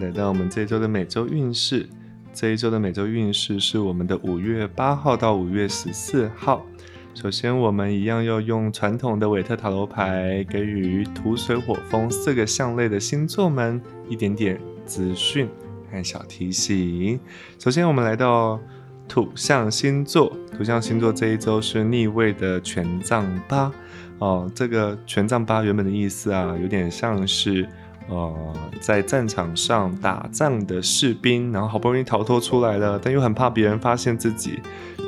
来到我们这一周的每周运势。这一周的每周运势是我们的五月八号到五月十四号。首先，我们一样要用传统的韦特塔罗牌，给予土、水、火、风四个象类的星座们一点点资讯和小提醒。首先，我们来到土象星座，土象星座这一周是逆位的权杖八。哦，这个权杖八原本的意思啊，有点像是。呃，在战场上打仗的士兵，然后好不容易逃脱出来了，但又很怕别人发现自己，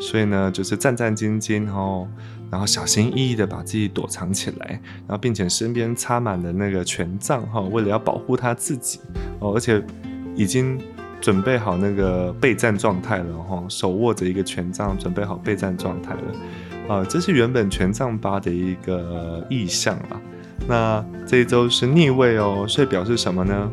所以呢，就是战战兢兢哦，然后小心翼翼的把自己躲藏起来，然后并且身边插满了那个权杖哈，为了要保护他自己哦，而且已经准备好那个备战状态了哈，手握着一个权杖，准备好备战状态了啊，这是原本权杖八的一个意象啊。那这一周是逆位哦，所以表示什么呢？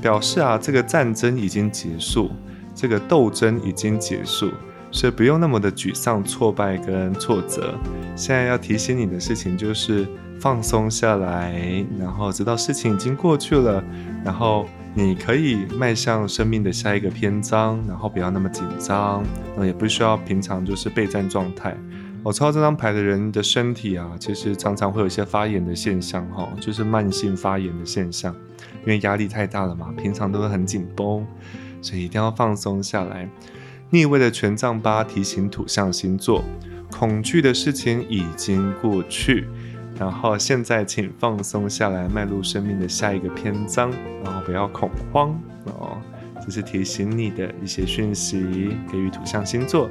表示啊，这个战争已经结束，这个斗争已经结束，所以不用那么的沮丧、挫败跟挫折。现在要提醒你的事情就是放松下来，然后知道事情已经过去了，然后你可以迈向生命的下一个篇章，然后不要那么紧张，那也不需要平常就是备战状态。我抽到这张牌的人的身体啊，其实常常会有一些发炎的现象，哈，就是慢性发炎的现象，因为压力太大了嘛，平常都会很紧绷，所以一定要放松下来。逆位的权杖八提醒土象星座，恐惧的事情已经过去，然后现在请放松下来，迈入生命的下一个篇章，然后不要恐慌哦，这是提醒你的一些讯息，给予土象星座。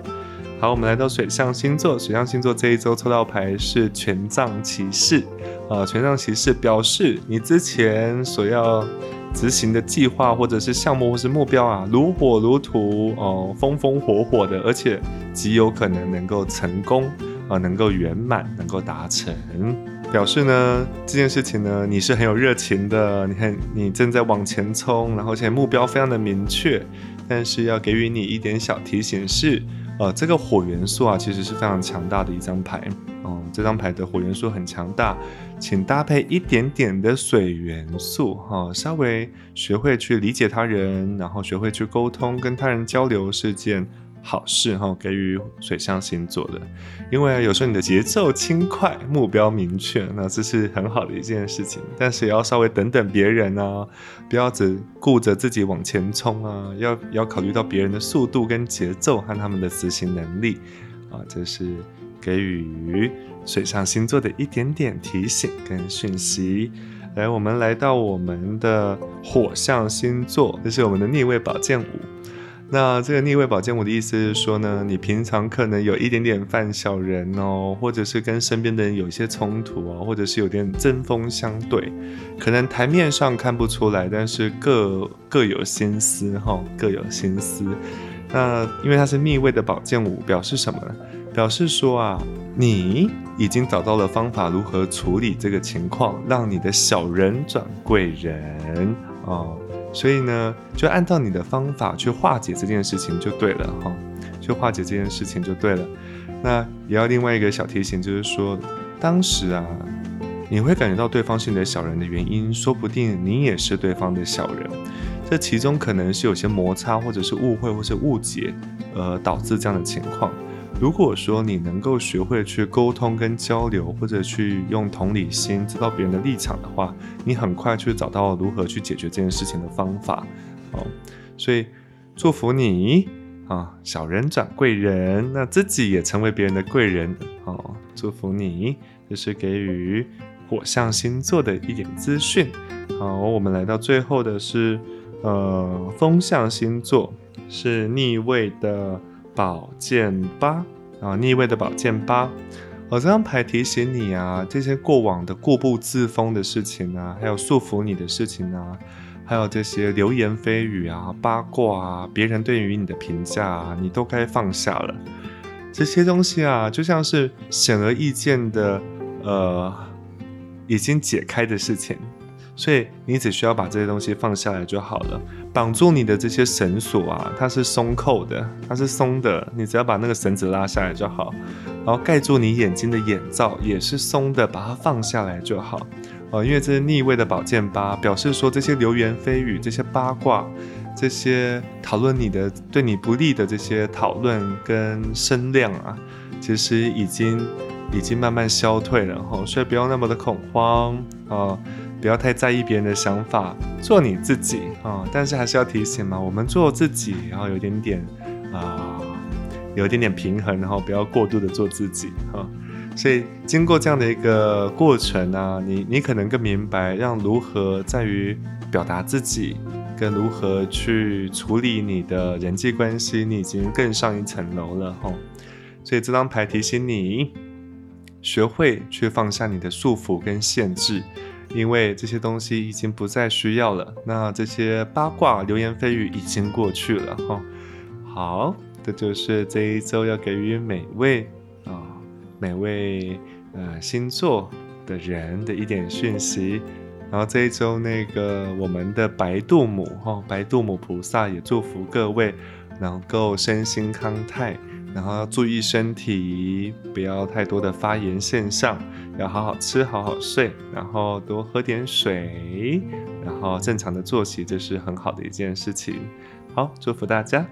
好，我们来到水象星座。水象星座这一周抽到牌是权杖骑士，啊，权杖骑士表示你之前所要执行的计划或者是项目或是目标啊，如火如荼哦，风风火火的，而且极有可能能够成功啊，能够圆满，能够达成。表示呢，这件事情呢，你是很有热情的，你看你正在往前冲，然后且目标非常的明确，但是要给予你一点小提醒是。呃，这个火元素啊，其实是非常强大的一张牌嗯。这张牌的火元素很强大，请搭配一点点的水元素哈，稍微学会去理解他人，然后学会去沟通，跟他人交流是件。好事哈，给予水象星座的，因为有时候你的节奏轻快，目标明确，那这是很好的一件事情。但是也要稍微等等别人啊，不要只顾着自己往前冲啊，要要考虑到别人的速度跟节奏和他们的执行能力啊，这是给予水象星座的一点点提醒跟讯息。来，我们来到我们的火象星座，这是我们的逆位宝剑五。那这个逆位宝剑五的意思是说呢，你平常可能有一点点犯小人哦，或者是跟身边的人有一些冲突哦，或者是有点针锋相对，可能台面上看不出来，但是各各有心思哈，各有心思。那因为它是逆位的宝剑五，表示什么呢？表示说啊，你已经找到了方法如何处理这个情况，让你的小人转贵人哦。所以呢，就按照你的方法去化解这件事情就对了哈，去化解这件事情就对了。那也要另外一个小提醒，就是说，当时啊，你会感觉到对方是你的小人的原因，说不定你也是对方的小人，这其中可能是有些摩擦，或者是误会，或是误解，而导致这样的情况。如果说你能够学会去沟通跟交流，或者去用同理心知道别人的立场的话，你很快去找到如何去解决这件事情的方法。哦，所以祝福你啊，小人转贵人，那自己也成为别人的贵人。哦，祝福你，这是给予火象星座的一点资讯。好，我们来到最后的是呃风象星座，是逆位的。宝剑八啊，逆位的宝剑八，我这张牌提醒你啊，这些过往的固步自封的事情啊，还有束缚你的事情啊，还有这些流言蜚语啊、八卦啊，别人对于你的评价啊，你都该放下了。这些东西啊，就像是显而易见的，呃，已经解开的事情。所以你只需要把这些东西放下来就好了。绑住你的这些绳索啊，它是松扣的，它是松的，你只要把那个绳子拉下来就好。然后盖住你眼睛的眼罩也是松的，把它放下来就好。哦，因为这是逆位的宝剑八，表示说这些流言蜚语、这些八卦、这些讨论你的对你不利的这些讨论跟声量啊，其实已经已经慢慢消退了哈，所以不用那么的恐慌啊，不要太在意别人的想法，做你自己啊。但是还是要提醒嘛，我们做自己，然后有一点点啊，有一点点平衡，然后不要过度的做自己哈。所以经过这样的一个过程呢，你你可能更明白，让如何在于表达自己，跟如何去处理你的人际关系，你已经更上一层楼了哈。所以这张牌提醒你，学会去放下你的束缚跟限制，因为这些东西已经不再需要了。那这些八卦流言蜚语已经过去了哈。好，这就是这一周要给予每位啊。每位呃星座的人的一点讯息，然后这一周那个我们的白度母哈，白度母菩萨也祝福各位能够身心康泰，然后要注意身体，不要太多的发炎现象，要好好吃，好好睡，然后多喝点水，然后正常的作息，这是很好的一件事情。好，祝福大家。